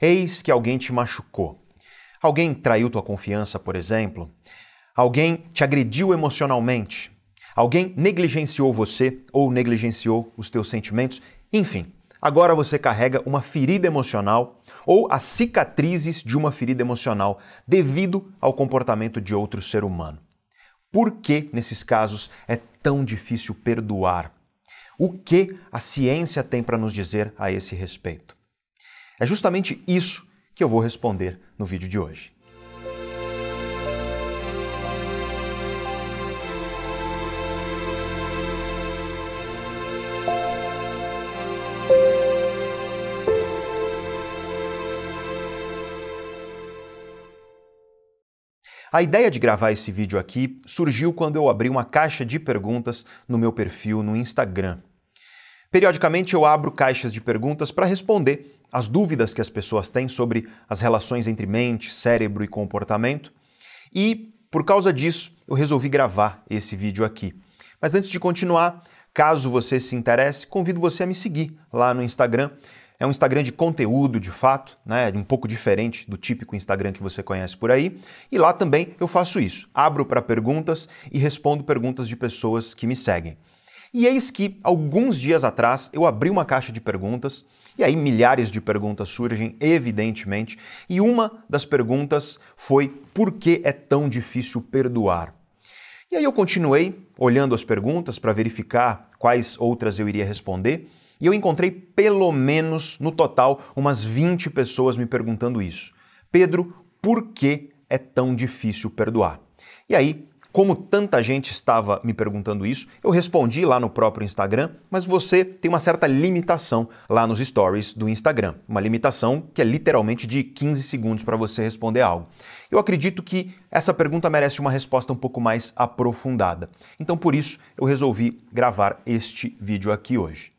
Eis que alguém te machucou. Alguém traiu tua confiança, por exemplo. Alguém te agrediu emocionalmente. Alguém negligenciou você ou negligenciou os teus sentimentos. Enfim, agora você carrega uma ferida emocional ou as cicatrizes de uma ferida emocional devido ao comportamento de outro ser humano. Por que, nesses casos, é tão difícil perdoar? O que a ciência tem para nos dizer a esse respeito? É justamente isso que eu vou responder no vídeo de hoje. A ideia de gravar esse vídeo aqui surgiu quando eu abri uma caixa de perguntas no meu perfil no Instagram. Periodicamente eu abro caixas de perguntas para responder as dúvidas que as pessoas têm sobre as relações entre mente, cérebro e comportamento. E, por causa disso, eu resolvi gravar esse vídeo aqui. Mas antes de continuar, caso você se interesse, convido você a me seguir lá no Instagram. É um Instagram de conteúdo, de fato, né? um pouco diferente do típico Instagram que você conhece por aí. E lá também eu faço isso. Abro para perguntas e respondo perguntas de pessoas que me seguem. E eis que, alguns dias atrás, eu abri uma caixa de perguntas, e aí milhares de perguntas surgem, evidentemente, e uma das perguntas foi: por que é tão difícil perdoar? E aí eu continuei olhando as perguntas para verificar quais outras eu iria responder, e eu encontrei pelo menos, no total, umas 20 pessoas me perguntando isso. Pedro, por que é tão difícil perdoar? E aí como tanta gente estava me perguntando isso, eu respondi lá no próprio Instagram, mas você tem uma certa limitação lá nos stories do Instagram. Uma limitação que é literalmente de 15 segundos para você responder algo. Eu acredito que essa pergunta merece uma resposta um pouco mais aprofundada. Então, por isso, eu resolvi gravar este vídeo aqui hoje.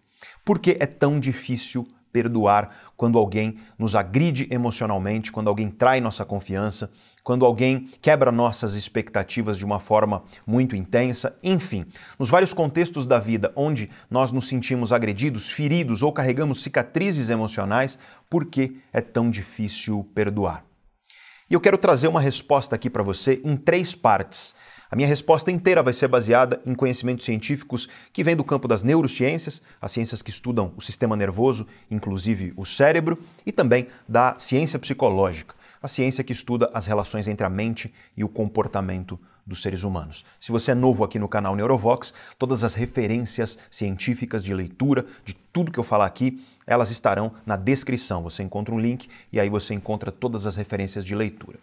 Por que é tão difícil perdoar quando alguém nos agride emocionalmente, quando alguém trai nossa confiança, quando alguém quebra nossas expectativas de uma forma muito intensa, enfim, nos vários contextos da vida onde nós nos sentimos agredidos, feridos ou carregamos cicatrizes emocionais, por que é tão difícil perdoar? E eu quero trazer uma resposta aqui para você em três partes. A minha resposta inteira vai ser baseada em conhecimentos científicos que vêm do campo das neurociências, as ciências que estudam o sistema nervoso, inclusive o cérebro, e também da ciência psicológica a ciência que estuda as relações entre a mente e o comportamento dos seres humanos. Se você é novo aqui no canal Neurovox, todas as referências científicas de leitura de tudo que eu falar aqui, elas estarão na descrição. Você encontra um link e aí você encontra todas as referências de leitura.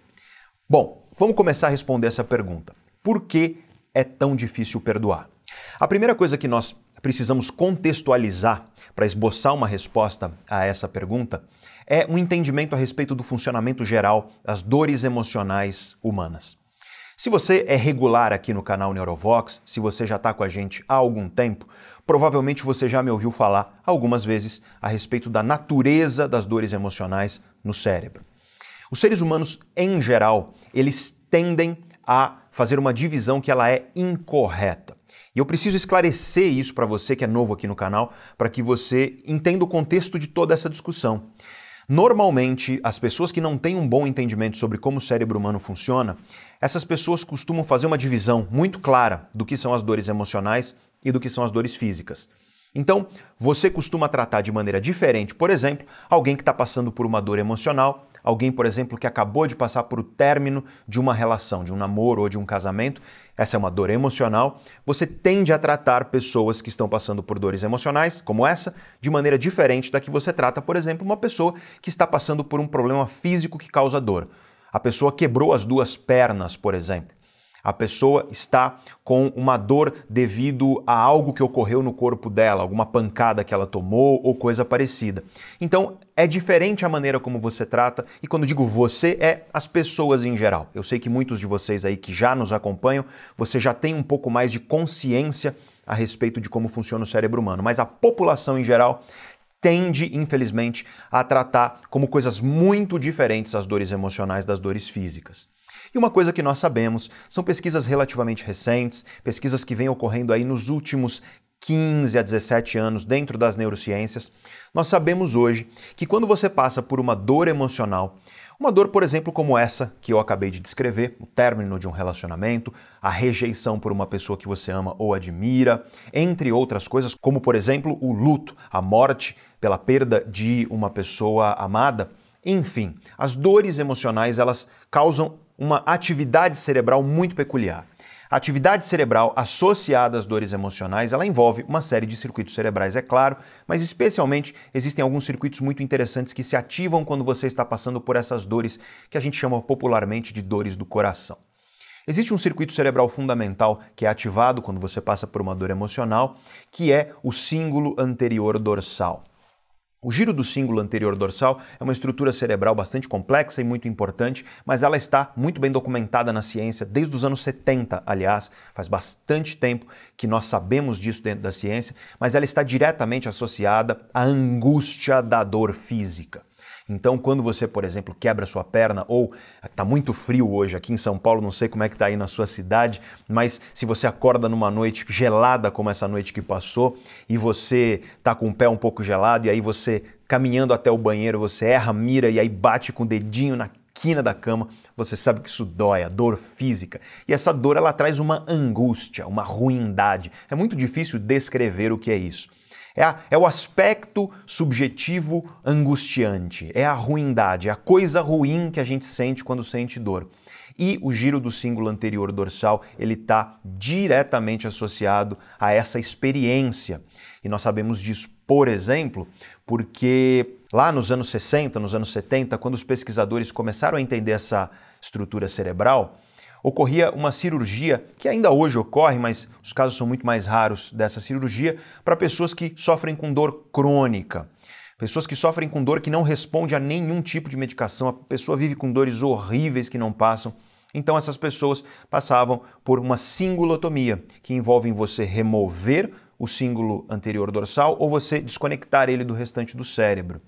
Bom, vamos começar a responder essa pergunta. Por que é tão difícil perdoar? A primeira coisa que nós precisamos contextualizar para esboçar uma resposta a essa pergunta é um entendimento a respeito do funcionamento geral das dores emocionais humanas. Se você é regular aqui no canal Neurovox, se você já está com a gente há algum tempo, provavelmente você já me ouviu falar algumas vezes a respeito da natureza das dores emocionais no cérebro. Os seres humanos, em geral, eles tendem a fazer uma divisão que ela é incorreta. E eu preciso esclarecer isso para você que é novo aqui no canal, para que você entenda o contexto de toda essa discussão. Normalmente, as pessoas que não têm um bom entendimento sobre como o cérebro humano funciona, essas pessoas costumam fazer uma divisão muito clara do que são as dores emocionais e do que são as dores físicas. Então, você costuma tratar de maneira diferente, por exemplo, alguém que está passando por uma dor emocional alguém, por exemplo, que acabou de passar por o término de uma relação, de um namoro ou de um casamento, essa é uma dor emocional, você tende a tratar pessoas que estão passando por dores emocionais, como essa, de maneira diferente da que você trata, por exemplo, uma pessoa que está passando por um problema físico que causa dor. A pessoa quebrou as duas pernas, por exemplo. A pessoa está com uma dor devido a algo que ocorreu no corpo dela, alguma pancada que ela tomou ou coisa parecida. Então, é diferente a maneira como você trata, e quando digo você, é as pessoas em geral. Eu sei que muitos de vocês aí que já nos acompanham, você já tem um pouco mais de consciência a respeito de como funciona o cérebro humano, mas a população em geral tende, infelizmente, a tratar como coisas muito diferentes as dores emocionais das dores físicas. E uma coisa que nós sabemos são pesquisas relativamente recentes, pesquisas que vêm ocorrendo aí nos últimos 15 a 17 anos dentro das neurociências, nós sabemos hoje que quando você passa por uma dor emocional, uma dor, por exemplo, como essa que eu acabei de descrever, o término de um relacionamento, a rejeição por uma pessoa que você ama ou admira, entre outras coisas, como por exemplo o luto, a morte pela perda de uma pessoa amada. Enfim, as dores emocionais elas causam uma atividade cerebral muito peculiar. A atividade cerebral associada às dores emocionais, ela envolve uma série de circuitos cerebrais, é claro, mas especialmente existem alguns circuitos muito interessantes que se ativam quando você está passando por essas dores que a gente chama popularmente de dores do coração. Existe um circuito cerebral fundamental que é ativado quando você passa por uma dor emocional, que é o símbolo anterior dorsal. O giro do símbolo anterior dorsal é uma estrutura cerebral bastante complexa e muito importante, mas ela está muito bem documentada na ciência desde os anos 70, aliás, faz bastante tempo que nós sabemos disso dentro da ciência, mas ela está diretamente associada à angústia da dor física. Então, quando você, por exemplo, quebra sua perna ou está muito frio hoje aqui em São Paulo, não sei como é que está aí na sua cidade, mas se você acorda numa noite gelada como essa noite que passou e você está com o pé um pouco gelado e aí você caminhando até o banheiro, você erra mira e aí bate com o dedinho na quina da cama, você sabe que isso dói, a dor física. E essa dor ela traz uma angústia, uma ruindade. É muito difícil descrever o que é isso. É, a, é, o aspecto subjetivo angustiante, é a ruindade, é a coisa ruim que a gente sente quando sente dor. E o giro do símbolo anterior dorsal, ele está diretamente associado a essa experiência. E nós sabemos disso, por exemplo, porque lá nos anos 60, nos anos 70, quando os pesquisadores começaram a entender essa estrutura cerebral, ocorria uma cirurgia, que ainda hoje ocorre, mas os casos são muito mais raros dessa cirurgia, para pessoas que sofrem com dor crônica. Pessoas que sofrem com dor que não responde a nenhum tipo de medicação, a pessoa vive com dores horríveis que não passam. Então essas pessoas passavam por uma singulotomia, que envolve você remover o símbolo anterior dorsal ou você desconectar ele do restante do cérebro.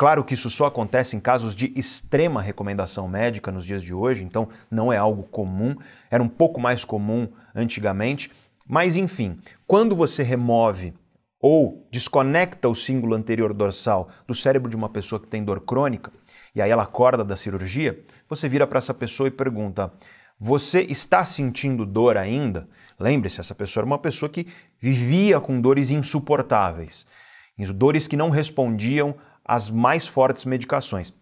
Claro que isso só acontece em casos de extrema recomendação médica nos dias de hoje, então não é algo comum, era um pouco mais comum antigamente, mas enfim, quando você remove ou desconecta o símbolo anterior dorsal do cérebro de uma pessoa que tem dor crônica, e aí ela acorda da cirurgia, você vira para essa pessoa e pergunta: Você está sentindo dor ainda? Lembre-se, essa pessoa era uma pessoa que vivia com dores insuportáveis, dores que não respondiam as mais fortes medicações.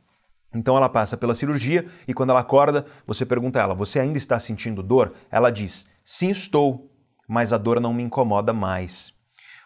Então ela passa pela cirurgia e quando ela acorda, você pergunta a ela: Você ainda está sentindo dor? Ela diz: Sim, estou, mas a dor não me incomoda mais.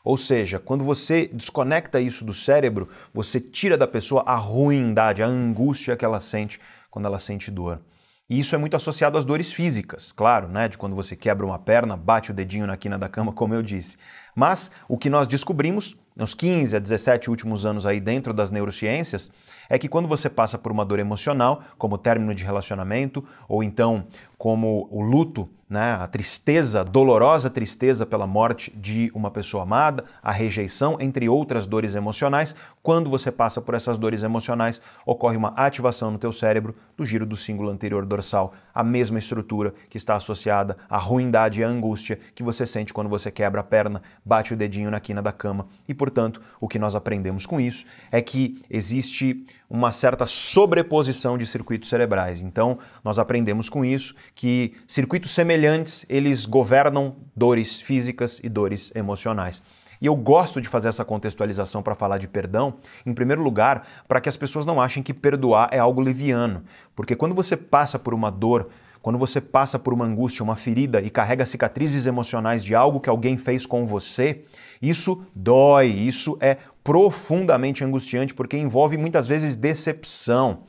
Ou seja, quando você desconecta isso do cérebro, você tira da pessoa a ruindade, a angústia que ela sente quando ela sente dor. E isso é muito associado às dores físicas, claro, né? De quando você quebra uma perna, bate o dedinho na quina da cama, como eu disse. Mas o que nós descobrimos nos 15 a 17 últimos anos aí dentro das neurociências, é que quando você passa por uma dor emocional, como término de relacionamento, ou então como o luto né, a tristeza, dolorosa tristeza pela morte de uma pessoa amada, a rejeição, entre outras dores emocionais. Quando você passa por essas dores emocionais, ocorre uma ativação no teu cérebro do giro do símbolo anterior dorsal, a mesma estrutura que está associada à ruindade e à angústia que você sente quando você quebra a perna, bate o dedinho na quina da cama. E, portanto, o que nós aprendemos com isso é que existe uma certa sobreposição de circuitos cerebrais. Então, nós aprendemos com isso que circuitos semelhantes, eles governam dores físicas e dores emocionais. E eu gosto de fazer essa contextualização para falar de perdão, em primeiro lugar, para que as pessoas não achem que perdoar é algo liviano, porque quando você passa por uma dor, quando você passa por uma angústia, uma ferida e carrega cicatrizes emocionais de algo que alguém fez com você, isso dói, isso é profundamente angustiante porque envolve muitas vezes decepção.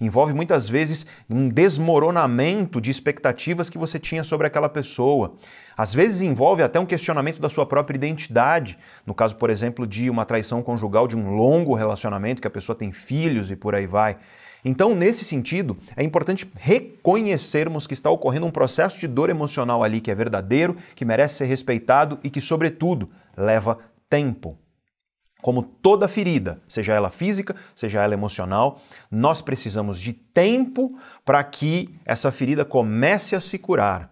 Envolve muitas vezes um desmoronamento de expectativas que você tinha sobre aquela pessoa. Às vezes envolve até um questionamento da sua própria identidade. No caso, por exemplo, de uma traição conjugal, de um longo relacionamento que a pessoa tem filhos e por aí vai. Então, nesse sentido, é importante reconhecermos que está ocorrendo um processo de dor emocional ali que é verdadeiro, que merece ser respeitado e que, sobretudo, leva tempo. Como toda ferida, seja ela física, seja ela emocional, nós precisamos de tempo para que essa ferida comece a se curar.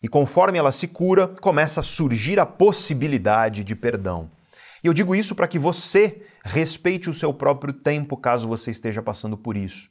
E conforme ela se cura, começa a surgir a possibilidade de perdão. E eu digo isso para que você respeite o seu próprio tempo caso você esteja passando por isso.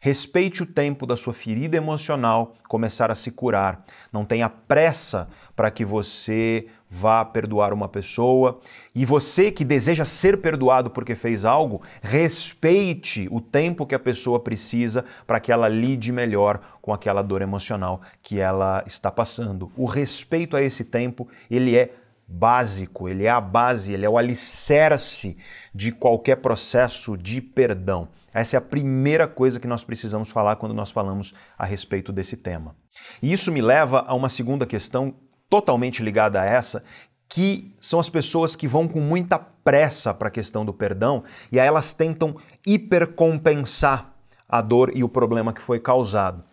Respeite o tempo da sua ferida emocional começar a se curar. Não tenha pressa para que você vá perdoar uma pessoa. E você que deseja ser perdoado porque fez algo, respeite o tempo que a pessoa precisa para que ela lide melhor com aquela dor emocional que ela está passando. O respeito a esse tempo, ele é básico, ele é a base, ele é o alicerce de qualquer processo de perdão. Essa é a primeira coisa que nós precisamos falar quando nós falamos a respeito desse tema. E isso me leva a uma segunda questão totalmente ligada a essa, que são as pessoas que vão com muita pressa para a questão do perdão e aí elas tentam hipercompensar a dor e o problema que foi causado.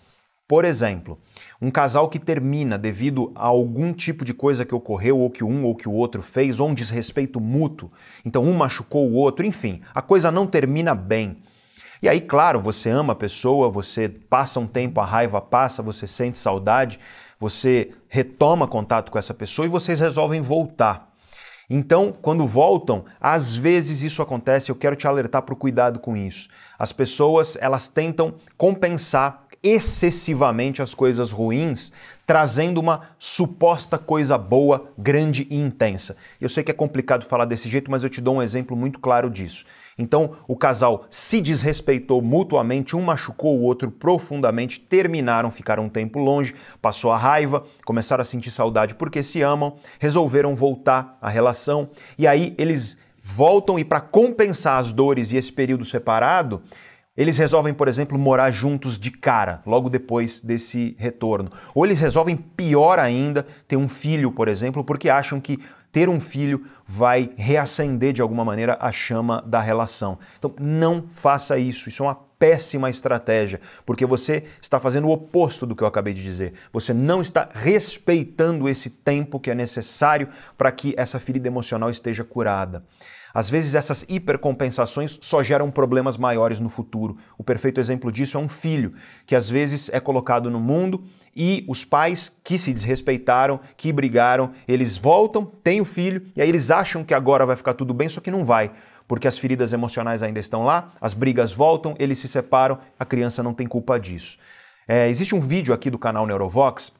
Por exemplo, um casal que termina devido a algum tipo de coisa que ocorreu, ou que um ou que o outro fez, ou um desrespeito mútuo, então um machucou o outro, enfim, a coisa não termina bem. E aí, claro, você ama a pessoa, você passa um tempo, a raiva passa, você sente saudade, você retoma contato com essa pessoa e vocês resolvem voltar. Então, quando voltam, às vezes isso acontece, eu quero te alertar para o cuidado com isso. As pessoas, elas tentam compensar excessivamente as coisas ruins, trazendo uma suposta coisa boa, grande e intensa. Eu sei que é complicado falar desse jeito, mas eu te dou um exemplo muito claro disso. Então, o casal se desrespeitou mutuamente, um machucou o outro profundamente, terminaram, ficaram um tempo longe, passou a raiva, começaram a sentir saudade porque se amam, resolveram voltar à relação e aí eles voltam e para compensar as dores e esse período separado, eles resolvem, por exemplo, morar juntos de cara, logo depois desse retorno. Ou eles resolvem, pior ainda, ter um filho, por exemplo, porque acham que ter um filho vai reacender de alguma maneira a chama da relação. Então, não faça isso. Isso é uma péssima estratégia, porque você está fazendo o oposto do que eu acabei de dizer. Você não está respeitando esse tempo que é necessário para que essa ferida emocional esteja curada. Às vezes essas hipercompensações só geram problemas maiores no futuro. O perfeito exemplo disso é um filho, que às vezes é colocado no mundo e os pais que se desrespeitaram, que brigaram, eles voltam, têm o filho e aí eles acham que agora vai ficar tudo bem, só que não vai. Porque as feridas emocionais ainda estão lá, as brigas voltam, eles se separam, a criança não tem culpa disso. É, existe um vídeo aqui do canal Neurovox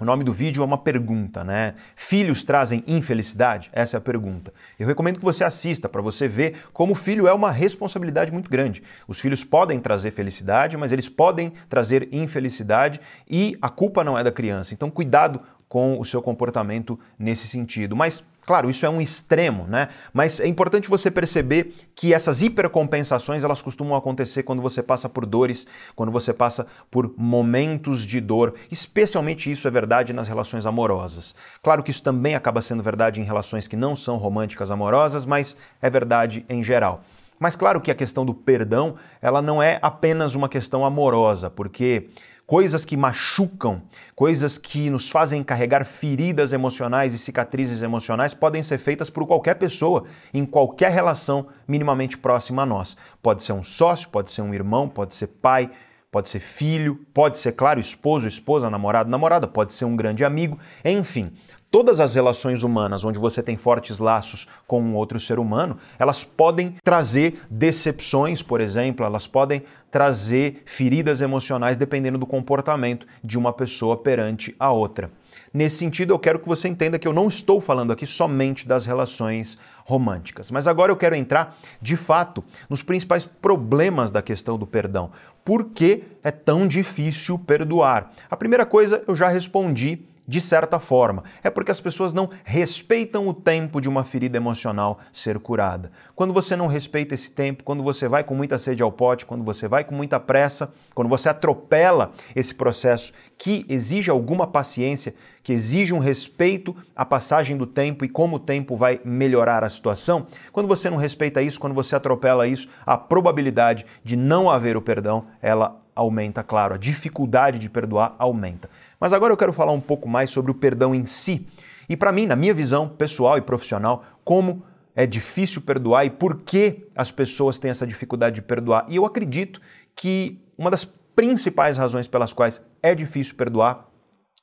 o nome do vídeo é uma pergunta, né? Filhos trazem infelicidade? Essa é a pergunta. Eu recomendo que você assista para você ver como o filho é uma responsabilidade muito grande. Os filhos podem trazer felicidade, mas eles podem trazer infelicidade e a culpa não é da criança. Então, cuidado com o seu comportamento nesse sentido. Mas, claro, isso é um extremo, né? Mas é importante você perceber que essas hipercompensações elas costumam acontecer quando você passa por dores, quando você passa por momentos de dor. Especialmente isso é verdade nas relações amorosas. Claro que isso também acaba sendo verdade em relações que não são românticas amorosas, mas é verdade em geral. Mas claro que a questão do perdão, ela não é apenas uma questão amorosa, porque coisas que machucam, coisas que nos fazem carregar feridas emocionais e cicatrizes emocionais podem ser feitas por qualquer pessoa, em qualquer relação minimamente próxima a nós. Pode ser um sócio, pode ser um irmão, pode ser pai, pode ser filho, pode ser, claro, esposo, esposa, namorado, namorada, pode ser um grande amigo, enfim. Todas as relações humanas onde você tem fortes laços com um outro ser humano, elas podem trazer decepções, por exemplo, elas podem trazer feridas emocionais dependendo do comportamento de uma pessoa perante a outra. Nesse sentido, eu quero que você entenda que eu não estou falando aqui somente das relações românticas. Mas agora eu quero entrar, de fato, nos principais problemas da questão do perdão. Por que é tão difícil perdoar? A primeira coisa eu já respondi de certa forma. É porque as pessoas não respeitam o tempo de uma ferida emocional ser curada. Quando você não respeita esse tempo, quando você vai com muita sede ao pote, quando você vai com muita pressa, quando você atropela esse processo que exige alguma paciência, que exige um respeito à passagem do tempo e como o tempo vai melhorar a situação, quando você não respeita isso, quando você atropela isso, a probabilidade de não haver o perdão, ela aumenta, claro, a dificuldade de perdoar aumenta. Mas agora eu quero falar um pouco mais sobre o perdão em si. E para mim, na minha visão pessoal e profissional, como é difícil perdoar e por que as pessoas têm essa dificuldade de perdoar. E eu acredito que uma das principais razões pelas quais é difícil perdoar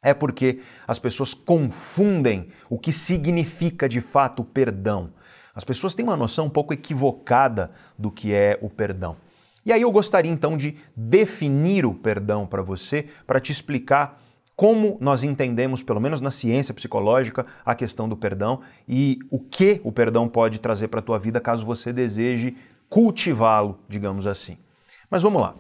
é porque as pessoas confundem o que significa de fato o perdão. As pessoas têm uma noção um pouco equivocada do que é o perdão. E aí eu gostaria então de definir o perdão para você, para te explicar como nós entendemos, pelo menos na ciência psicológica, a questão do perdão e o que o perdão pode trazer para a tua vida caso você deseje cultivá-lo, digamos assim. Mas vamos lá.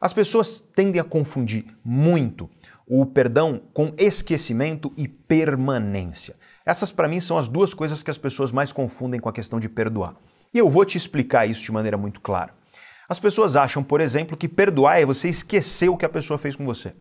As pessoas tendem a confundir muito o perdão com esquecimento e permanência. Essas, para mim, são as duas coisas que as pessoas mais confundem com a questão de perdoar. E eu vou te explicar isso de maneira muito clara. As pessoas acham, por exemplo, que perdoar é você esquecer o que a pessoa fez com você.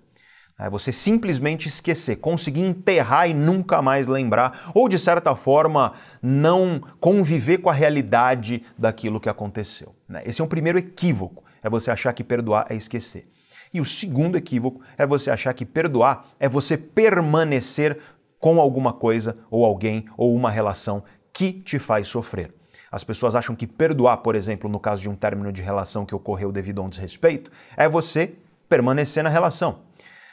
É você simplesmente esquecer, conseguir enterrar e nunca mais lembrar, ou de certa forma não conviver com a realidade daquilo que aconteceu. Né? Esse é um primeiro equívoco, é você achar que perdoar é esquecer. E o segundo equívoco é você achar que perdoar é você permanecer com alguma coisa ou alguém ou uma relação que te faz sofrer. As pessoas acham que perdoar, por exemplo, no caso de um término de relação que ocorreu devido a um desrespeito, é você permanecer na relação.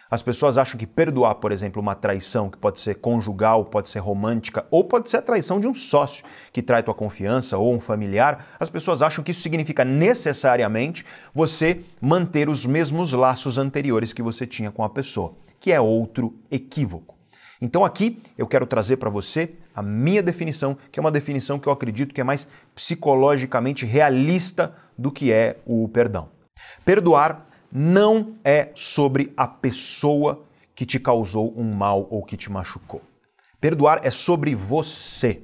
As pessoas acham que perdoar, por exemplo, uma traição que pode ser conjugal, pode ser romântica, ou pode ser a traição de um sócio que trai tua confiança ou um familiar, as pessoas acham que isso significa necessariamente você manter os mesmos laços anteriores que você tinha com a pessoa, que é outro equívoco. Então aqui eu quero trazer para você a minha definição, que é uma definição que eu acredito que é mais psicologicamente realista do que é o perdão. Perdoar não é sobre a pessoa que te causou um mal ou que te machucou. Perdoar é sobre você.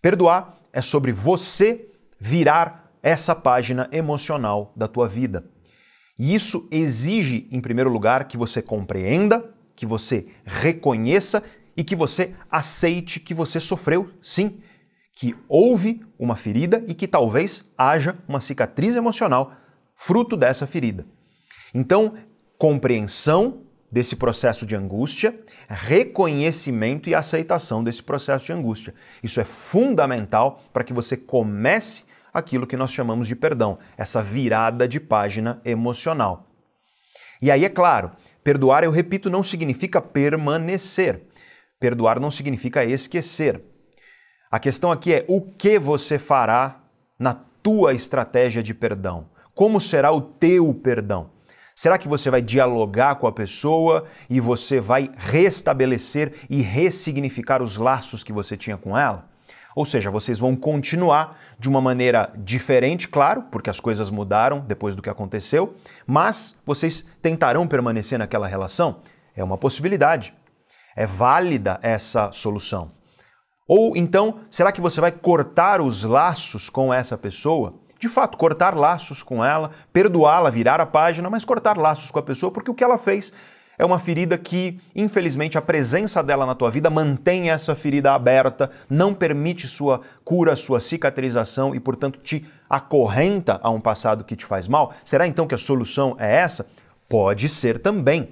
Perdoar é sobre você virar essa página emocional da tua vida. E isso exige, em primeiro lugar, que você compreenda, que você reconheça e que você aceite que você sofreu, sim, que houve uma ferida e que talvez haja uma cicatriz emocional fruto dessa ferida. Então, compreensão desse processo de angústia, reconhecimento e aceitação desse processo de angústia. Isso é fundamental para que você comece aquilo que nós chamamos de perdão, essa virada de página emocional. E aí, é claro, perdoar, eu repito, não significa permanecer. Perdoar não significa esquecer. A questão aqui é o que você fará na tua estratégia de perdão. Como será o teu perdão? Será que você vai dialogar com a pessoa e você vai restabelecer e ressignificar os laços que você tinha com ela? Ou seja, vocês vão continuar de uma maneira diferente, claro, porque as coisas mudaram depois do que aconteceu, mas vocês tentarão permanecer naquela relação? É uma possibilidade. É válida essa solução. Ou então, será que você vai cortar os laços com essa pessoa? De fato, cortar laços com ela, perdoá-la, virar a página, mas cortar laços com a pessoa, porque o que ela fez é uma ferida que, infelizmente, a presença dela na tua vida mantém essa ferida aberta, não permite sua cura, sua cicatrização e, portanto, te acorrenta a um passado que te faz mal. Será então que a solução é essa? Pode ser também.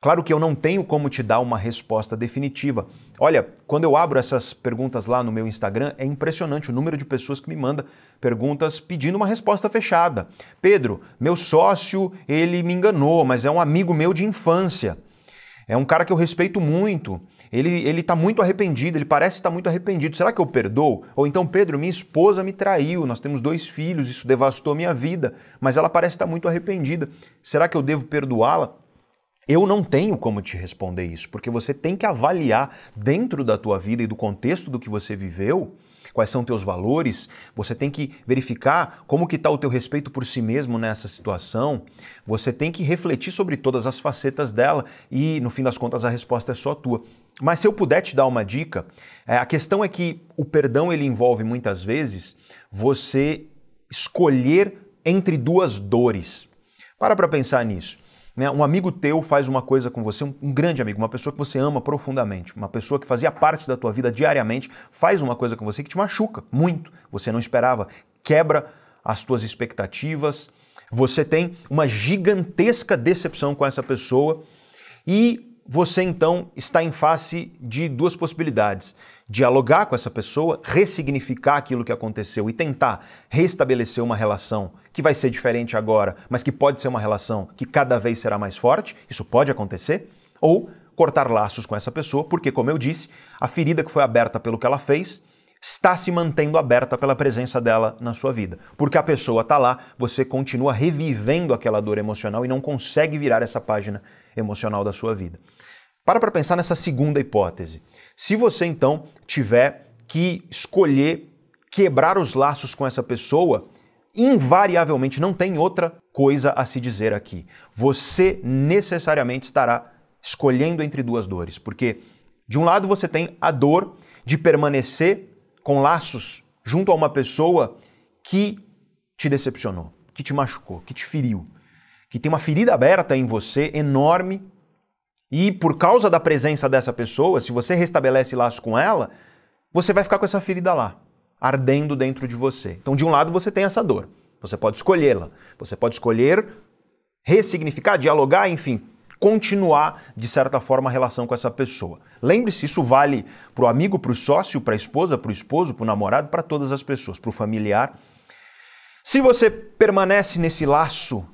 Claro que eu não tenho como te dar uma resposta definitiva. Olha, quando eu abro essas perguntas lá no meu Instagram, é impressionante o número de pessoas que me mandam perguntas pedindo uma resposta fechada. Pedro, meu sócio, ele me enganou, mas é um amigo meu de infância. É um cara que eu respeito muito. Ele ele está muito arrependido, ele parece estar muito arrependido. Será que eu perdoo? Ou então, Pedro, minha esposa me traiu, nós temos dois filhos, isso devastou minha vida, mas ela parece estar muito arrependida. Será que eu devo perdoá-la? Eu não tenho como te responder isso, porque você tem que avaliar dentro da tua vida e do contexto do que você viveu, quais são teus valores, você tem que verificar como que está o teu respeito por si mesmo nessa situação, você tem que refletir sobre todas as facetas dela e, no fim das contas, a resposta é só tua. Mas se eu puder te dar uma dica, é, a questão é que o perdão ele envolve muitas vezes você escolher entre duas dores. Para para pensar nisso. Né? Um amigo teu faz uma coisa com você, um, um grande amigo, uma pessoa que você ama profundamente, uma pessoa que fazia parte da tua vida diariamente, faz uma coisa com você que te machuca muito. Você não esperava, quebra as tuas expectativas, você tem uma gigantesca decepção com essa pessoa e você então está em face de duas possibilidades: dialogar com essa pessoa, ressignificar aquilo que aconteceu e tentar restabelecer uma relação que vai ser diferente agora, mas que pode ser uma relação que cada vez será mais forte, isso pode acontecer, ou cortar laços com essa pessoa, porque, como eu disse, a ferida que foi aberta pelo que ela fez está se mantendo aberta pela presença dela na sua vida. Porque a pessoa está lá, você continua revivendo aquela dor emocional e não consegue virar essa página emocional da sua vida. Para para pensar nessa segunda hipótese. Se você então tiver que escolher quebrar os laços com essa pessoa, invariavelmente não tem outra coisa a se dizer aqui. Você necessariamente estará escolhendo entre duas dores, porque de um lado você tem a dor de permanecer com laços junto a uma pessoa que te decepcionou, que te machucou, que te feriu, que tem uma ferida aberta em você enorme e por causa da presença dessa pessoa, se você restabelece laços com ela, você vai ficar com essa ferida lá, ardendo dentro de você. Então, de um lado você tem essa dor, você pode escolhê-la, você pode escolher ressignificar, dialogar, enfim, continuar, de certa forma, a relação com essa pessoa. Lembre-se, isso vale para o amigo, para o sócio, para a esposa, para o esposo, para o namorado, para todas as pessoas, para o familiar. Se você permanece nesse laço,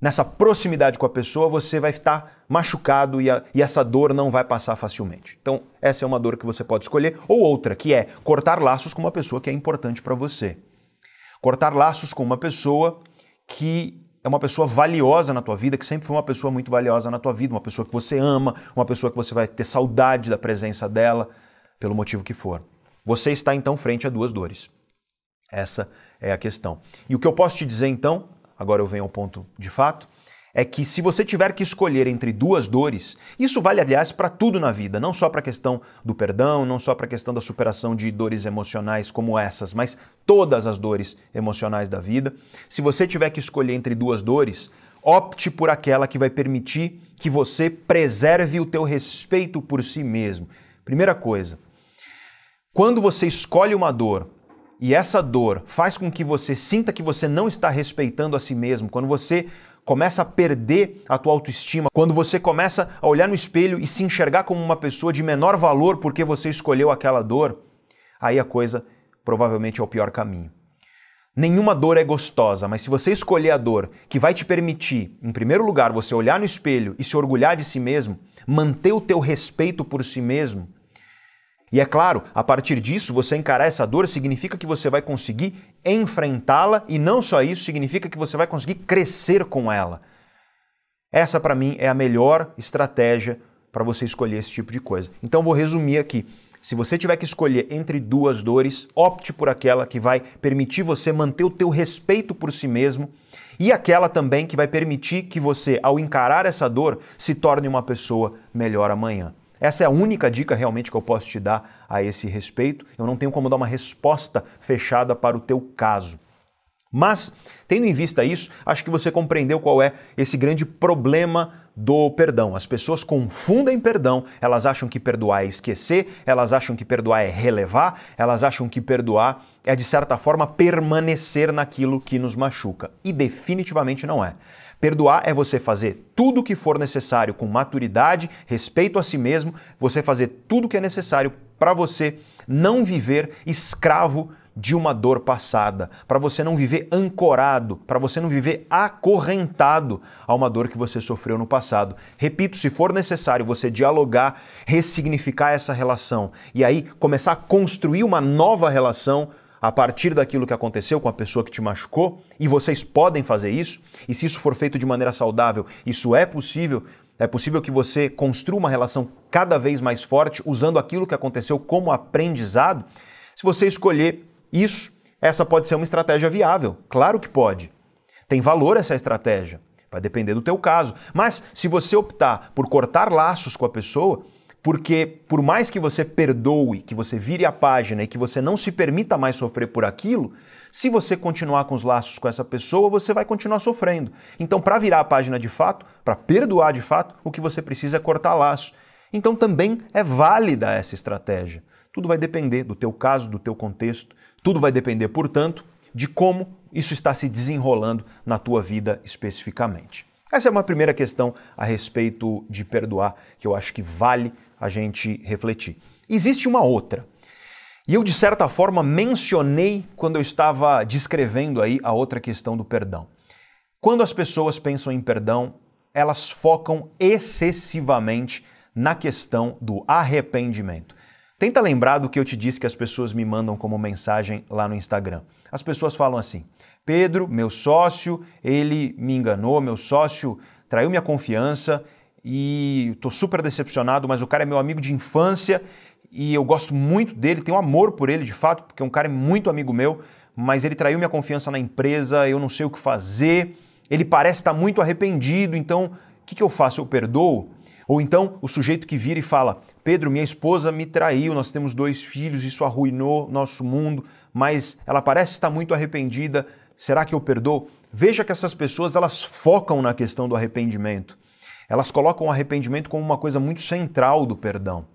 nessa proximidade com a pessoa, você vai estar machucado e, a, e essa dor não vai passar facilmente. Então, essa é uma dor que você pode escolher. Ou outra, que é cortar laços com uma pessoa que é importante para você. Cortar laços com uma pessoa que é uma pessoa valiosa na tua vida, que sempre foi uma pessoa muito valiosa na tua vida, uma pessoa que você ama, uma pessoa que você vai ter saudade da presença dela, pelo motivo que for. Você está então frente a duas dores. Essa é a questão. E o que eu posso te dizer então, agora eu venho ao ponto de fato, é que se você tiver que escolher entre duas dores, isso vale, aliás, para tudo na vida, não só para a questão do perdão, não só para a questão da superação de dores emocionais como essas, mas todas as dores emocionais da vida. Se você tiver que escolher entre duas dores, opte por aquela que vai permitir que você preserve o teu respeito por si mesmo. Primeira coisa, quando você escolhe uma dor e essa dor faz com que você sinta que você não está respeitando a si mesmo, quando você começa a perder a tua autoestima, quando você começa a olhar no espelho e se enxergar como uma pessoa de menor valor porque você escolheu aquela dor, aí a coisa provavelmente é o pior caminho. Nenhuma dor é gostosa, mas se você escolher a dor que vai te permitir, em primeiro lugar, você olhar no espelho e se orgulhar de si mesmo, manter o teu respeito por si mesmo, e é claro, a partir disso, você encarar essa dor significa que você vai conseguir enfrentá-la e não só isso, significa que você vai conseguir crescer com ela. Essa, para mim, é a melhor estratégia para você escolher esse tipo de coisa. Então, vou resumir aqui. Se você tiver que escolher entre duas dores, opte por aquela que vai permitir você manter o teu respeito por si mesmo e aquela também que vai permitir que você, ao encarar essa dor, se torne uma pessoa melhor amanhã. Essa é a única dica realmente que eu posso te dar a esse respeito. Eu não tenho como dar uma resposta fechada para o teu caso. Mas, tendo em vista isso, acho que você compreendeu qual é esse grande problema do perdão. As pessoas confundem perdão, elas acham que perdoar é esquecer, elas acham que perdoar é relevar, elas acham que perdoar é, de certa forma, permanecer naquilo que nos machuca. E definitivamente não é. Perdoar é você fazer tudo o que for necessário com maturidade, respeito a si mesmo, você fazer tudo o que é necessário para você não viver escravo de uma dor passada, para você não viver ancorado, para você não viver acorrentado a uma dor que você sofreu no passado. Repito, se for necessário você dialogar, ressignificar essa relação e aí começar a construir uma nova relação, a partir daquilo que aconteceu com a pessoa que te machucou, e vocês podem fazer isso, e se isso for feito de maneira saudável, isso é possível. É possível que você construa uma relação cada vez mais forte usando aquilo que aconteceu como aprendizado. Se você escolher isso, essa pode ser uma estratégia viável. Claro que pode. Tem valor essa estratégia. Vai depender do teu caso. Mas se você optar por cortar laços com a pessoa, porque por mais que você perdoe, que você vire a página e que você não se permita mais sofrer por aquilo, se você continuar com os laços com essa pessoa, você vai continuar sofrendo. Então, para virar a página de fato, para perdoar de fato, o que você precisa é cortar laços. Então, também é válida essa estratégia. Tudo vai depender do teu caso, do teu contexto, tudo vai depender, portanto, de como isso está se desenrolando na tua vida especificamente. Essa é uma primeira questão a respeito de perdoar que eu acho que vale a gente refletir. Existe uma outra. E eu, de certa forma, mencionei quando eu estava descrevendo aí a outra questão do perdão. Quando as pessoas pensam em perdão, elas focam excessivamente na questão do arrependimento. Tenta lembrar do que eu te disse que as pessoas me mandam como mensagem lá no Instagram. As pessoas falam assim: Pedro, meu sócio, ele me enganou, meu sócio traiu minha confiança e estou super decepcionado, mas o cara é meu amigo de infância e eu gosto muito dele, tenho amor por ele de fato, porque é um cara muito amigo meu, mas ele traiu minha confiança na empresa, eu não sei o que fazer, ele parece estar muito arrependido, então o que, que eu faço? Eu perdoo? Ou então o sujeito que vira e fala: Pedro, minha esposa me traiu, nós temos dois filhos, isso arruinou nosso mundo, mas ela parece estar muito arrependida, será que eu perdoo? Veja que essas pessoas elas focam na questão do arrependimento. Elas colocam o arrependimento como uma coisa muito central do perdão.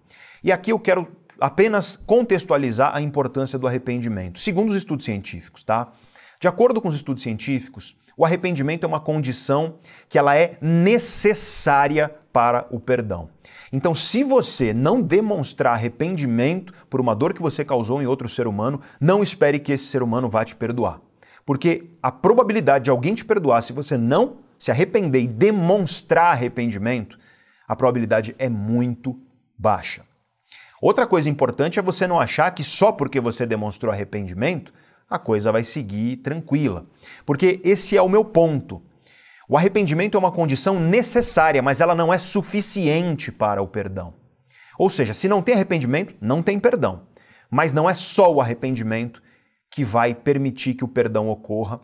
E aqui eu quero apenas contextualizar a importância do arrependimento, segundo os estudos científicos, tá? De acordo com os estudos científicos, o arrependimento é uma condição que ela é necessária para o perdão. Então, se você não demonstrar arrependimento por uma dor que você causou em outro ser humano, não espere que esse ser humano vá te perdoar. Porque a probabilidade de alguém te perdoar se você não se arrepender e demonstrar arrependimento, a probabilidade é muito baixa. Outra coisa importante é você não achar que só porque você demonstrou arrependimento, a coisa vai seguir tranquila. Porque esse é o meu ponto. O arrependimento é uma condição necessária, mas ela não é suficiente para o perdão. Ou seja, se não tem arrependimento, não tem perdão. Mas não é só o arrependimento que vai permitir que o perdão ocorra.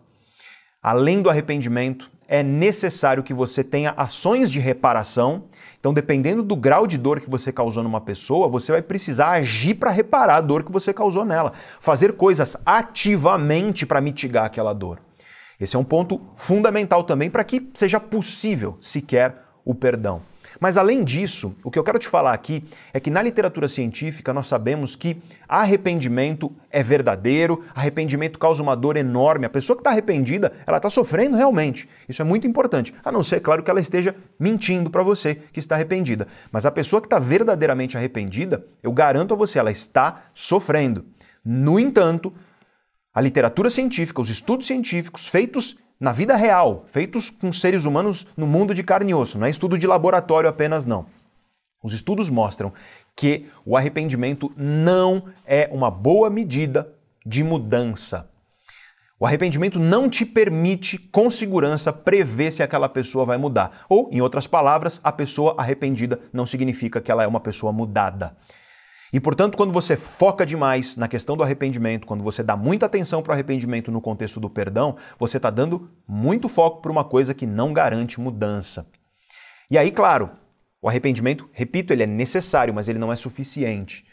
Além do arrependimento, é necessário que você tenha ações de reparação então, dependendo do grau de dor que você causou numa pessoa, você vai precisar agir para reparar a dor que você causou nela, fazer coisas ativamente para mitigar aquela dor. Esse é um ponto fundamental também para que seja possível sequer o perdão. Mas além disso, o que eu quero te falar aqui é que na literatura científica nós sabemos que arrependimento é verdadeiro, arrependimento causa uma dor enorme. A pessoa que está arrependida, ela está sofrendo realmente. Isso é muito importante. A não ser, claro, que ela esteja mentindo para você que está arrependida. Mas a pessoa que está verdadeiramente arrependida, eu garanto a você, ela está sofrendo. No entanto, a literatura científica, os estudos científicos feitos na vida real, feitos com seres humanos no mundo de carne e osso, não é estudo de laboratório apenas não. Os estudos mostram que o arrependimento não é uma boa medida de mudança. O arrependimento não te permite, com segurança, prever se aquela pessoa vai mudar. Ou, em outras palavras, a pessoa arrependida não significa que ela é uma pessoa mudada. E portanto, quando você foca demais na questão do arrependimento, quando você dá muita atenção para o arrependimento no contexto do perdão, você está dando muito foco para uma coisa que não garante mudança. E aí, claro, o arrependimento, repito, ele é necessário, mas ele não é suficiente.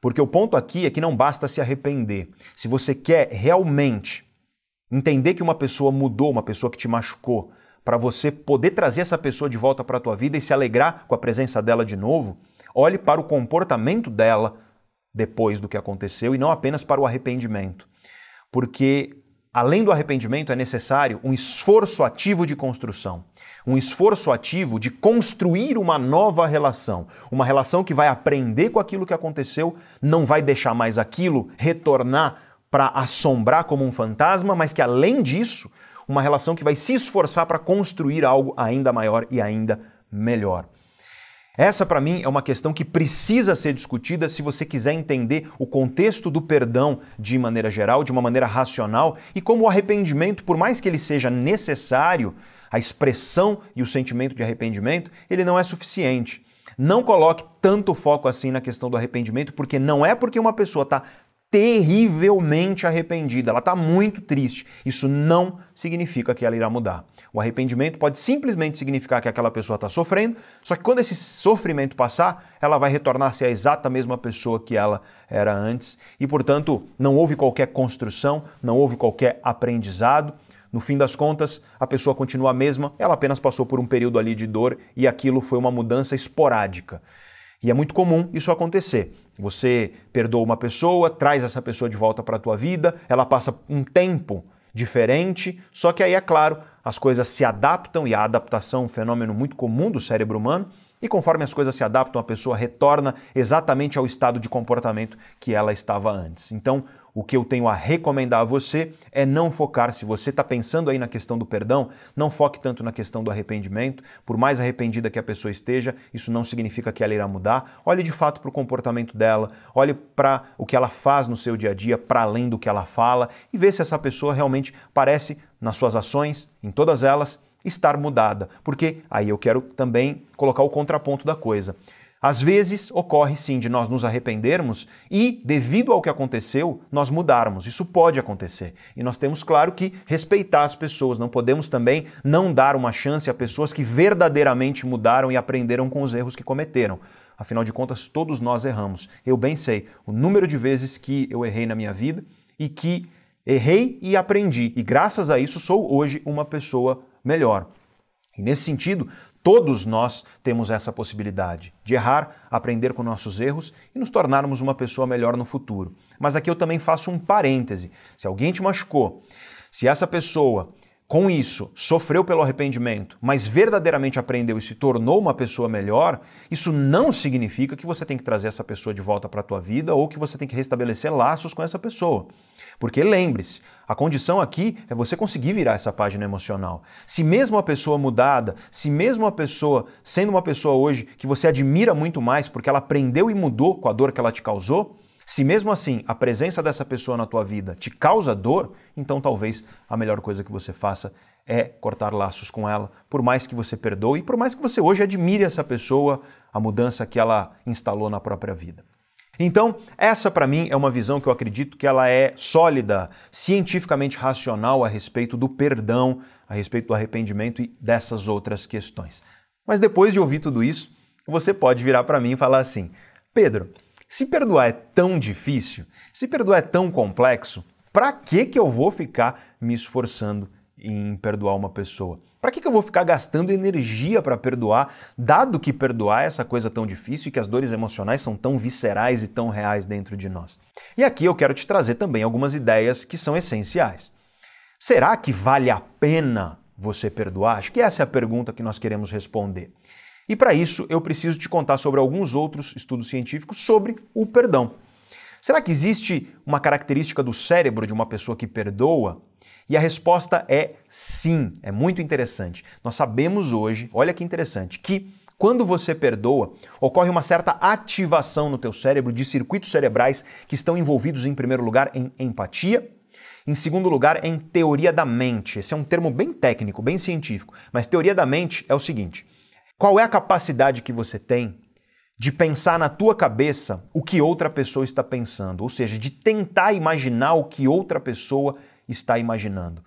Porque o ponto aqui é que não basta se arrepender. Se você quer realmente entender que uma pessoa mudou, uma pessoa que te machucou, para você poder trazer essa pessoa de volta para a tua vida e se alegrar com a presença dela de novo, Olhe para o comportamento dela depois do que aconteceu e não apenas para o arrependimento. Porque, além do arrependimento, é necessário um esforço ativo de construção, um esforço ativo de construir uma nova relação, uma relação que vai aprender com aquilo que aconteceu, não vai deixar mais aquilo retornar para assombrar como um fantasma, mas que, além disso, uma relação que vai se esforçar para construir algo ainda maior e ainda melhor. Essa, para mim, é uma questão que precisa ser discutida se você quiser entender o contexto do perdão de maneira geral, de uma maneira racional, e como o arrependimento, por mais que ele seja necessário, a expressão e o sentimento de arrependimento, ele não é suficiente. Não coloque tanto foco assim na questão do arrependimento, porque não é porque uma pessoa está terrivelmente arrependida, ela está muito triste. Isso não significa que ela irá mudar. O arrependimento pode simplesmente significar que aquela pessoa está sofrendo, só que quando esse sofrimento passar, ela vai retornar a ser a exata mesma pessoa que ela era antes e, portanto, não houve qualquer construção, não houve qualquer aprendizado. No fim das contas, a pessoa continua a mesma, ela apenas passou por um período ali de dor e aquilo foi uma mudança esporádica. E é muito comum isso acontecer. Você perdoa uma pessoa, traz essa pessoa de volta para a tua vida, ela passa um tempo diferente, só que aí é claro, as coisas se adaptam e a adaptação é um fenômeno muito comum do cérebro humano. E conforme as coisas se adaptam, a pessoa retorna exatamente ao estado de comportamento que ela estava antes. Então, o que eu tenho a recomendar a você é não focar, se você está pensando aí na questão do perdão, não foque tanto na questão do arrependimento. Por mais arrependida que a pessoa esteja, isso não significa que ela irá mudar. Olhe de fato para o comportamento dela, olhe para o que ela faz no seu dia a dia, para além do que ela fala, e vê se essa pessoa realmente parece, nas suas ações, em todas elas, estar mudada. Porque aí eu quero também colocar o contraponto da coisa. Às vezes ocorre sim de nós nos arrependermos e, devido ao que aconteceu, nós mudarmos. Isso pode acontecer. E nós temos, claro, que respeitar as pessoas. Não podemos também não dar uma chance a pessoas que verdadeiramente mudaram e aprenderam com os erros que cometeram. Afinal de contas, todos nós erramos. Eu bem sei o número de vezes que eu errei na minha vida e que errei e aprendi. E graças a isso sou hoje uma pessoa melhor. E nesse sentido, Todos nós temos essa possibilidade de errar, aprender com nossos erros e nos tornarmos uma pessoa melhor no futuro. Mas aqui eu também faço um parêntese. Se alguém te machucou, se essa pessoa com isso sofreu pelo arrependimento, mas verdadeiramente aprendeu e se tornou uma pessoa melhor, isso não significa que você tem que trazer essa pessoa de volta para a tua vida ou que você tem que restabelecer laços com essa pessoa. Porque lembre-se, a condição aqui é você conseguir virar essa página emocional. Se mesmo a pessoa mudada, se mesmo a pessoa sendo uma pessoa hoje que você admira muito mais porque ela aprendeu e mudou com a dor que ela te causou, se mesmo assim a presença dessa pessoa na tua vida te causa dor, então talvez a melhor coisa que você faça é cortar laços com ela, por mais que você perdoe, por mais que você hoje admire essa pessoa, a mudança que ela instalou na própria vida. Então, essa para mim é uma visão que eu acredito que ela é sólida, cientificamente racional a respeito do perdão, a respeito do arrependimento e dessas outras questões. Mas depois de ouvir tudo isso, você pode virar para mim e falar assim: Pedro, se perdoar é tão difícil, se perdoar é tão complexo, para que que eu vou ficar me esforçando em perdoar uma pessoa? Para que, que eu vou ficar gastando energia para perdoar, dado que perdoar é essa coisa tão difícil e que as dores emocionais são tão viscerais e tão reais dentro de nós? E aqui eu quero te trazer também algumas ideias que são essenciais. Será que vale a pena você perdoar? Acho que essa é a pergunta que nós queremos responder. E para isso eu preciso te contar sobre alguns outros estudos científicos sobre o perdão. Será que existe uma característica do cérebro de uma pessoa que perdoa? E a resposta é sim, é muito interessante. Nós sabemos hoje, olha que interessante, que quando você perdoa, ocorre uma certa ativação no teu cérebro de circuitos cerebrais que estão envolvidos em primeiro lugar em empatia, em segundo lugar em teoria da mente. Esse é um termo bem técnico, bem científico, mas teoria da mente é o seguinte: qual é a capacidade que você tem de pensar na tua cabeça o que outra pessoa está pensando, ou seja, de tentar imaginar o que outra pessoa está imaginando.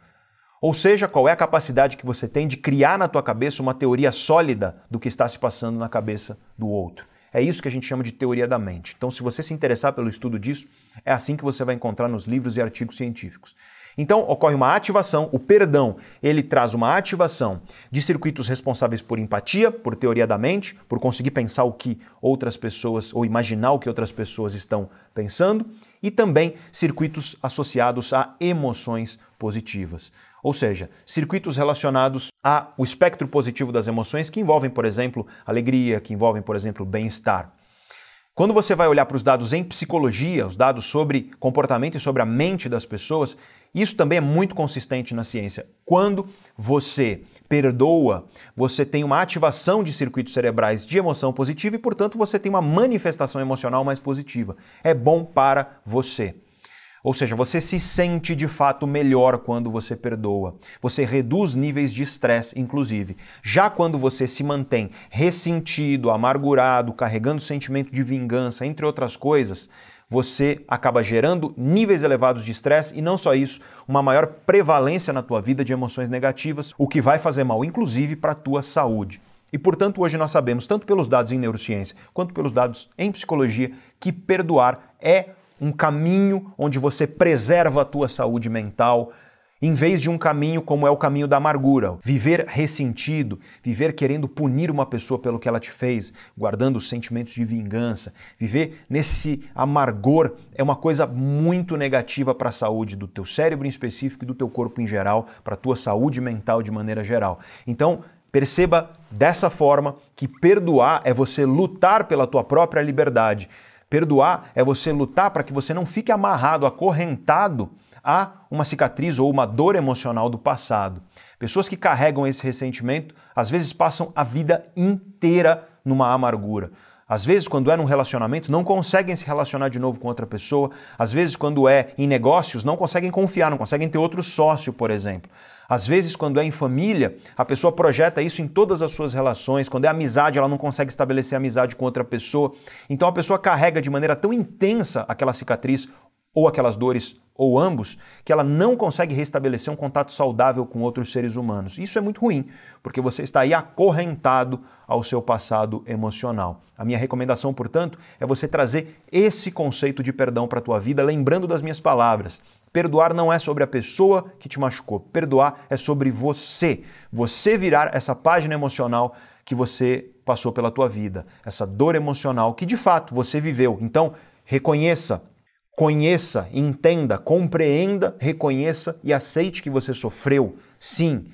Ou seja, qual é a capacidade que você tem de criar na tua cabeça uma teoria sólida do que está se passando na cabeça do outro. É isso que a gente chama de teoria da mente. Então, se você se interessar pelo estudo disso, é assim que você vai encontrar nos livros e artigos científicos. Então ocorre uma ativação, o perdão, ele traz uma ativação de circuitos responsáveis por empatia, por teoria da mente, por conseguir pensar o que outras pessoas ou imaginar o que outras pessoas estão pensando, e também circuitos associados a emoções positivas. Ou seja, circuitos relacionados ao espectro positivo das emoções que envolvem, por exemplo, alegria, que envolvem, por exemplo, bem-estar. Quando você vai olhar para os dados em psicologia, os dados sobre comportamento e sobre a mente das pessoas, isso também é muito consistente na ciência. Quando você perdoa, você tem uma ativação de circuitos cerebrais de emoção positiva e, portanto, você tem uma manifestação emocional mais positiva. É bom para você. Ou seja, você se sente de fato melhor quando você perdoa. Você reduz níveis de estresse, inclusive. Já quando você se mantém ressentido, amargurado, carregando sentimento de vingança, entre outras coisas, você acaba gerando níveis elevados de estresse e não só isso, uma maior prevalência na tua vida de emoções negativas, o que vai fazer mal inclusive para a tua saúde. E portanto, hoje nós sabemos, tanto pelos dados em neurociência quanto pelos dados em psicologia, que perdoar é um caminho onde você preserva a tua saúde mental, em vez de um caminho como é o caminho da amargura, viver ressentido, viver querendo punir uma pessoa pelo que ela te fez, guardando sentimentos de vingança, viver nesse amargor é uma coisa muito negativa para a saúde do teu cérebro em específico e do teu corpo em geral, para a tua saúde mental de maneira geral. Então, perceba dessa forma que perdoar é você lutar pela tua própria liberdade. Perdoar é você lutar para que você não fique amarrado, acorrentado a uma cicatriz ou uma dor emocional do passado. Pessoas que carregam esse ressentimento às vezes passam a vida inteira numa amargura. Às vezes, quando é num relacionamento, não conseguem se relacionar de novo com outra pessoa. Às vezes, quando é em negócios, não conseguem confiar, não conseguem ter outro sócio, por exemplo. Às vezes, quando é em família, a pessoa projeta isso em todas as suas relações. Quando é amizade, ela não consegue estabelecer amizade com outra pessoa. Então, a pessoa carrega de maneira tão intensa aquela cicatriz ou aquelas dores ou ambos, que ela não consegue restabelecer um contato saudável com outros seres humanos. Isso é muito ruim, porque você está aí acorrentado ao seu passado emocional. A minha recomendação, portanto, é você trazer esse conceito de perdão para a tua vida, lembrando das minhas palavras. Perdoar não é sobre a pessoa que te machucou. Perdoar é sobre você. Você virar essa página emocional que você passou pela tua vida, essa dor emocional que de fato você viveu. Então, reconheça Conheça, entenda, compreenda, reconheça e aceite que você sofreu. Sim.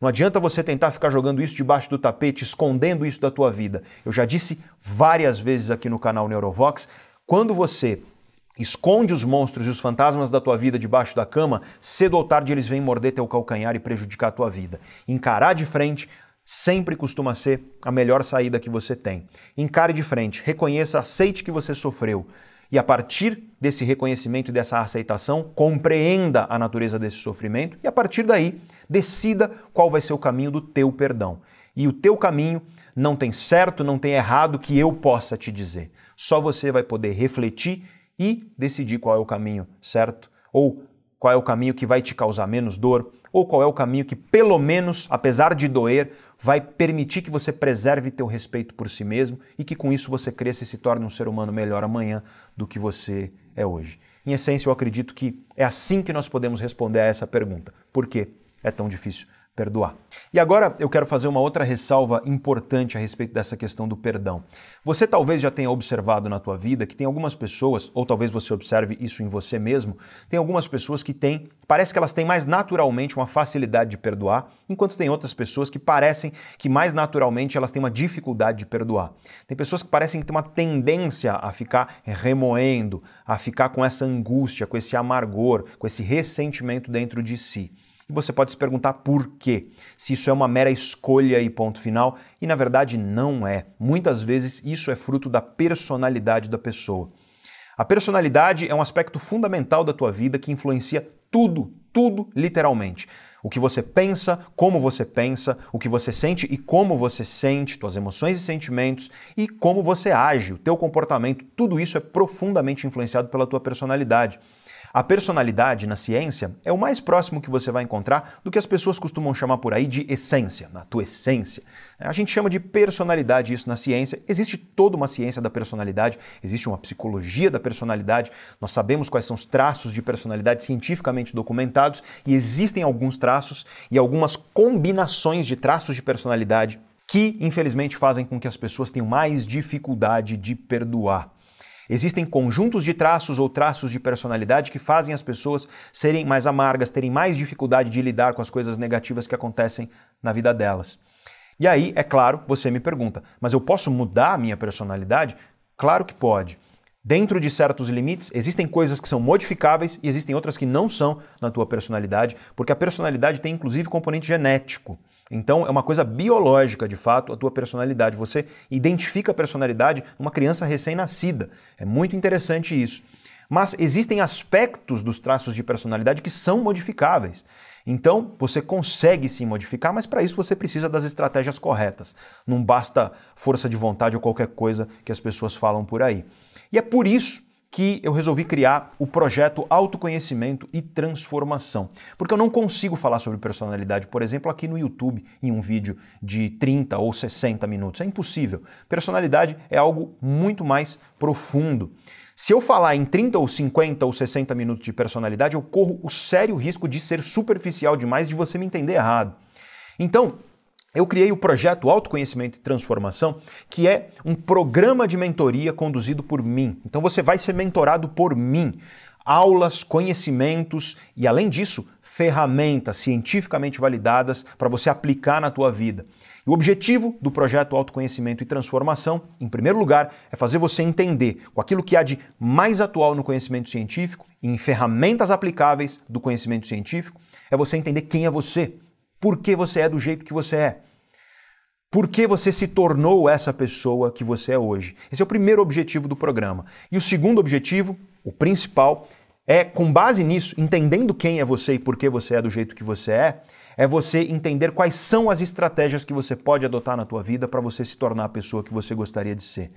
Não adianta você tentar ficar jogando isso debaixo do tapete, escondendo isso da tua vida. Eu já disse várias vezes aqui no canal Neurovox, quando você esconde os monstros e os fantasmas da tua vida debaixo da cama, cedo ou tarde eles vêm morder teu calcanhar e prejudicar a tua vida. Encarar de frente sempre costuma ser a melhor saída que você tem. Encare de frente, reconheça, aceite que você sofreu. E a partir desse reconhecimento e dessa aceitação, compreenda a natureza desse sofrimento e a partir daí decida qual vai ser o caminho do teu perdão. E o teu caminho não tem certo, não tem errado que eu possa te dizer. Só você vai poder refletir e decidir qual é o caminho certo ou qual é o caminho que vai te causar menos dor ou qual é o caminho que pelo menos, apesar de doer, vai permitir que você preserve teu respeito por si mesmo e que com isso você cresça e se torne um ser humano melhor amanhã do que você é hoje. Em essência, eu acredito que é assim que nós podemos responder a essa pergunta. Por que é tão difícil perdoar. E agora eu quero fazer uma outra ressalva importante a respeito dessa questão do perdão. Você talvez já tenha observado na tua vida que tem algumas pessoas, ou talvez você observe isso em você mesmo, tem algumas pessoas que têm, parece que elas têm mais naturalmente uma facilidade de perdoar, enquanto tem outras pessoas que parecem que mais naturalmente elas têm uma dificuldade de perdoar. Tem pessoas que parecem ter uma tendência a ficar remoendo, a ficar com essa angústia, com esse amargor, com esse ressentimento dentro de si. E você pode se perguntar por quê. Se isso é uma mera escolha e ponto final, e na verdade não é. Muitas vezes isso é fruto da personalidade da pessoa. A personalidade é um aspecto fundamental da tua vida que influencia tudo, tudo literalmente. O que você pensa, como você pensa, o que você sente e como você sente, tuas emoções e sentimentos e como você age, o teu comportamento, tudo isso é profundamente influenciado pela tua personalidade. A personalidade na ciência é o mais próximo que você vai encontrar do que as pessoas costumam chamar por aí de essência, na tua essência. A gente chama de personalidade isso na ciência. Existe toda uma ciência da personalidade, existe uma psicologia da personalidade. Nós sabemos quais são os traços de personalidade cientificamente documentados e existem alguns traços e algumas combinações de traços de personalidade que, infelizmente, fazem com que as pessoas tenham mais dificuldade de perdoar. Existem conjuntos de traços ou traços de personalidade que fazem as pessoas serem mais amargas, terem mais dificuldade de lidar com as coisas negativas que acontecem na vida delas. E aí, é claro, você me pergunta, mas eu posso mudar a minha personalidade? Claro que pode. Dentro de certos limites, existem coisas que são modificáveis e existem outras que não são na tua personalidade, porque a personalidade tem inclusive componente genético. Então é uma coisa biológica, de fato, a tua personalidade. Você identifica a personalidade numa criança recém-nascida. É muito interessante isso. Mas existem aspectos dos traços de personalidade que são modificáveis. Então, você consegue sim modificar, mas para isso você precisa das estratégias corretas. Não basta força de vontade ou qualquer coisa que as pessoas falam por aí. E é por isso que eu resolvi criar o projeto Autoconhecimento e Transformação. Porque eu não consigo falar sobre personalidade, por exemplo, aqui no YouTube, em um vídeo de 30 ou 60 minutos. É impossível. Personalidade é algo muito mais profundo. Se eu falar em 30 ou 50 ou 60 minutos de personalidade, eu corro o sério risco de ser superficial demais, de você me entender errado. Então, eu criei o projeto Autoconhecimento e Transformação, que é um programa de mentoria conduzido por mim. Então você vai ser mentorado por mim. Aulas, conhecimentos e, além disso, ferramentas cientificamente validadas para você aplicar na tua vida. E o objetivo do projeto Autoconhecimento e Transformação, em primeiro lugar, é fazer você entender com aquilo que há de mais atual no conhecimento científico e em ferramentas aplicáveis do conhecimento científico, é você entender quem é você, por que você é do jeito que você é. Por que você se tornou essa pessoa que você é hoje? Esse é o primeiro objetivo do programa. E o segundo objetivo, o principal, é com base nisso, entendendo quem é você e por que você é do jeito que você é, é você entender quais são as estratégias que você pode adotar na tua vida para você se tornar a pessoa que você gostaria de ser.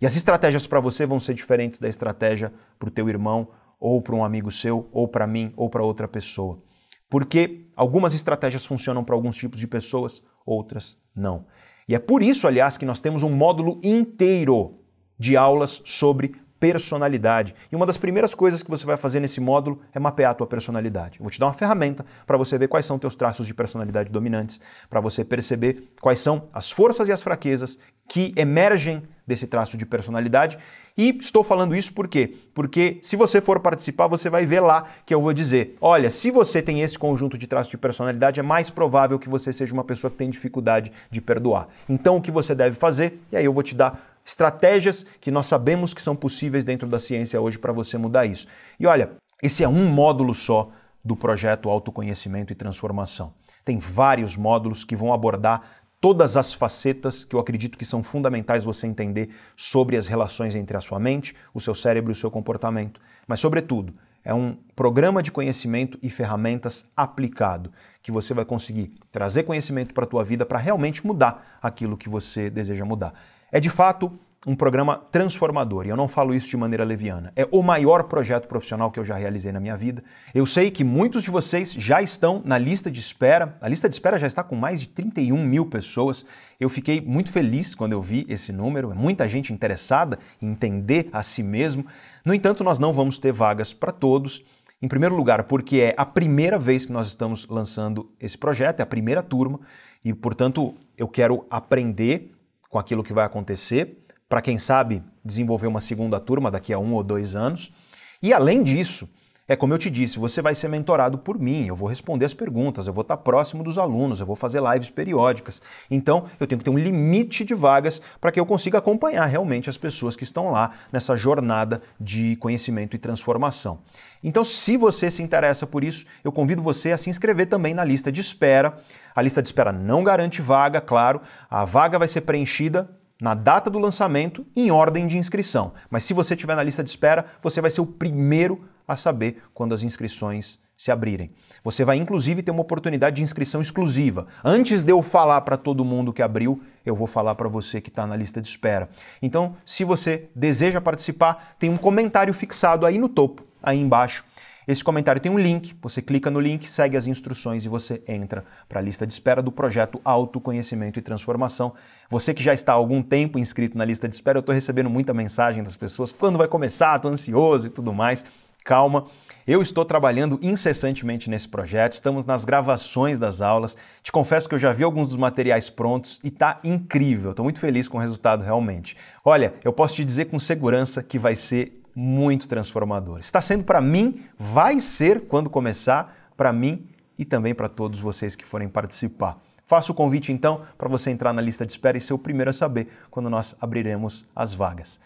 E as estratégias para você vão ser diferentes da estratégia para o teu irmão, ou para um amigo seu, ou para mim, ou para outra pessoa. Porque algumas estratégias funcionam para alguns tipos de pessoas, outras não. E é por isso, aliás, que nós temos um módulo inteiro de aulas sobre personalidade. E uma das primeiras coisas que você vai fazer nesse módulo é mapear a tua personalidade. Eu vou te dar uma ferramenta para você ver quais são teus traços de personalidade dominantes, para você perceber quais são as forças e as fraquezas que emergem desse traço de personalidade. E estou falando isso por quê? Porque se você for participar, você vai ver lá que eu vou dizer: olha, se você tem esse conjunto de traços de personalidade, é mais provável que você seja uma pessoa que tem dificuldade de perdoar. Então, o que você deve fazer? E aí eu vou te dar estratégias que nós sabemos que são possíveis dentro da ciência hoje para você mudar isso. E olha, esse é um módulo só do projeto Autoconhecimento e Transformação. Tem vários módulos que vão abordar todas as facetas que eu acredito que são fundamentais você entender sobre as relações entre a sua mente, o seu cérebro e o seu comportamento. Mas, sobretudo, é um programa de conhecimento e ferramentas aplicado, que você vai conseguir trazer conhecimento para a tua vida para realmente mudar aquilo que você deseja mudar. É de fato um programa transformador, e eu não falo isso de maneira leviana. É o maior projeto profissional que eu já realizei na minha vida. Eu sei que muitos de vocês já estão na lista de espera. A lista de espera já está com mais de 31 mil pessoas. Eu fiquei muito feliz quando eu vi esse número. É muita gente interessada em entender a si mesmo. No entanto, nós não vamos ter vagas para todos. Em primeiro lugar, porque é a primeira vez que nós estamos lançando esse projeto, é a primeira turma, e portanto eu quero aprender com aquilo que vai acontecer, para quem sabe desenvolver uma segunda turma daqui a um ou dois anos. E além disso, é como eu te disse, você vai ser mentorado por mim, eu vou responder as perguntas, eu vou estar próximo dos alunos, eu vou fazer lives periódicas. Então, eu tenho que ter um limite de vagas para que eu consiga acompanhar realmente as pessoas que estão lá nessa jornada de conhecimento e transformação. Então, se você se interessa por isso, eu convido você a se inscrever também na lista de espera. A lista de espera não garante vaga, claro. A vaga vai ser preenchida na data do lançamento em ordem de inscrição. Mas se você estiver na lista de espera, você vai ser o primeiro a saber quando as inscrições se abrirem. Você vai inclusive ter uma oportunidade de inscrição exclusiva. Antes de eu falar para todo mundo que abriu, eu vou falar para você que está na lista de espera. Então, se você deseja participar, tem um comentário fixado aí no topo, aí embaixo, esse comentário tem um link, você clica no link, segue as instruções e você entra para a lista de espera do projeto Autoconhecimento e Transformação. Você que já está há algum tempo inscrito na lista de espera, eu estou recebendo muita mensagem das pessoas, quando vai começar, estou ansioso e tudo mais. Calma, eu estou trabalhando incessantemente nesse projeto, estamos nas gravações das aulas. Te confesso que eu já vi alguns dos materiais prontos e está incrível. Estou muito feliz com o resultado realmente. Olha, eu posso te dizer com segurança que vai ser muito transformador. Está sendo para mim, vai ser quando começar, para mim e também para todos vocês que forem participar. Faço o convite então para você entrar na lista de espera e ser o primeiro a saber quando nós abriremos as vagas.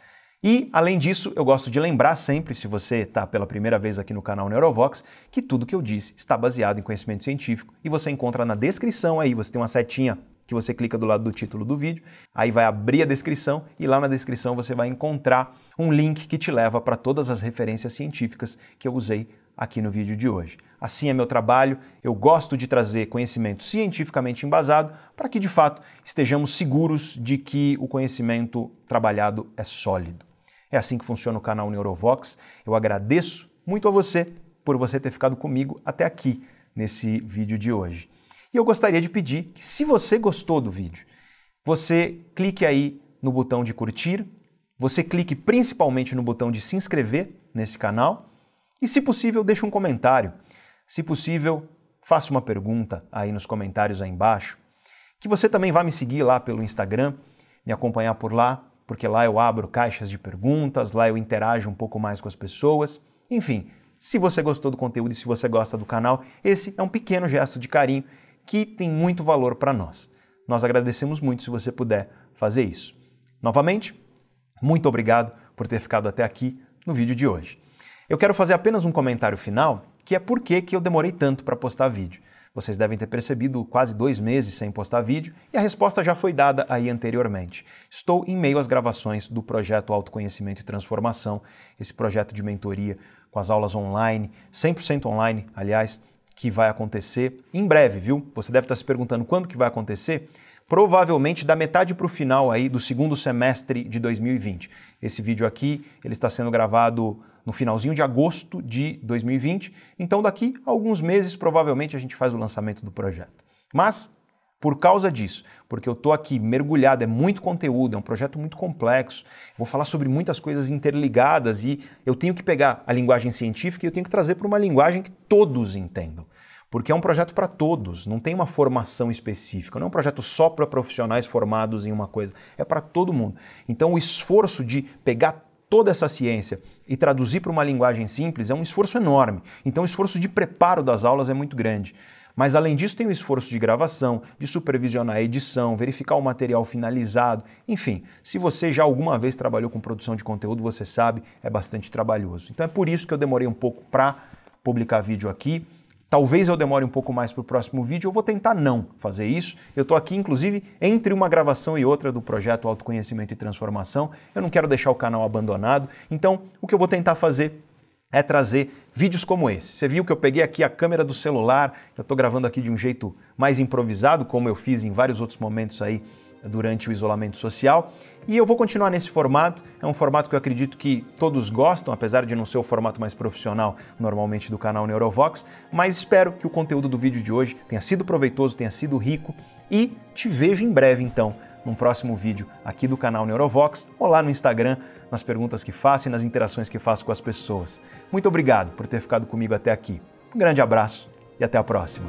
E, além disso, eu gosto de lembrar sempre, se você está pela primeira vez aqui no canal Neurovox, que tudo que eu disse está baseado em conhecimento científico e você encontra na descrição aí, você tem uma setinha que você clica do lado do título do vídeo, aí vai abrir a descrição e lá na descrição você vai encontrar um link que te leva para todas as referências científicas que eu usei aqui no vídeo de hoje. Assim é meu trabalho, eu gosto de trazer conhecimento cientificamente embasado para que de fato estejamos seguros de que o conhecimento trabalhado é sólido. É assim que funciona o canal Neurovox. Eu agradeço muito a você por você ter ficado comigo até aqui nesse vídeo de hoje. E eu gostaria de pedir que, se você gostou do vídeo, você clique aí no botão de curtir, você clique principalmente no botão de se inscrever nesse canal e, se possível, deixe um comentário. Se possível, faça uma pergunta aí nos comentários aí embaixo. Que você também vá me seguir lá pelo Instagram, me acompanhar por lá, porque lá eu abro caixas de perguntas, lá eu interajo um pouco mais com as pessoas. Enfim, se você gostou do conteúdo e se você gosta do canal, esse é um pequeno gesto de carinho que tem muito valor para nós. Nós agradecemos muito se você puder fazer isso. Novamente, muito obrigado por ter ficado até aqui no vídeo de hoje. Eu quero fazer apenas um comentário final, que é por que eu demorei tanto para postar vídeo. Vocês devem ter percebido quase dois meses sem postar vídeo e a resposta já foi dada aí anteriormente. Estou em meio às gravações do projeto Autoconhecimento e Transformação, esse projeto de mentoria com as aulas online, 100% online, aliás, que vai acontecer em breve, viu? Você deve estar se perguntando quando que vai acontecer provavelmente da metade para o final aí do segundo semestre de 2020. Esse vídeo aqui ele está sendo gravado no finalzinho de agosto de 2020, então daqui a alguns meses provavelmente a gente faz o lançamento do projeto. Mas por causa disso, porque eu estou aqui mergulhado, é muito conteúdo, é um projeto muito complexo, vou falar sobre muitas coisas interligadas e eu tenho que pegar a linguagem científica e eu tenho que trazer para uma linguagem que todos entendam porque é um projeto para todos, não tem uma formação específica, não é um projeto só para profissionais formados em uma coisa, é para todo mundo. Então o esforço de pegar toda essa ciência e traduzir para uma linguagem simples é um esforço enorme. Então o esforço de preparo das aulas é muito grande. Mas além disso, tem o esforço de gravação, de supervisionar a edição, verificar o material finalizado. Enfim, se você já alguma vez trabalhou com produção de conteúdo, você sabe, é bastante trabalhoso. Então é por isso que eu demorei um pouco para publicar vídeo aqui. Talvez eu demore um pouco mais para o próximo vídeo, eu vou tentar não fazer isso. Eu estou aqui, inclusive, entre uma gravação e outra do projeto Autoconhecimento e Transformação. Eu não quero deixar o canal abandonado, então o que eu vou tentar fazer é trazer vídeos como esse. Você viu que eu peguei aqui a câmera do celular, eu estou gravando aqui de um jeito mais improvisado, como eu fiz em vários outros momentos aí durante o isolamento social. E eu vou continuar nesse formato. É um formato que eu acredito que todos gostam, apesar de não ser o formato mais profissional normalmente do canal Neurovox. Mas espero que o conteúdo do vídeo de hoje tenha sido proveitoso, tenha sido rico. E te vejo em breve, então, num próximo vídeo aqui do canal Neurovox ou lá no Instagram, nas perguntas que faço e nas interações que faço com as pessoas. Muito obrigado por ter ficado comigo até aqui. Um grande abraço e até a próxima.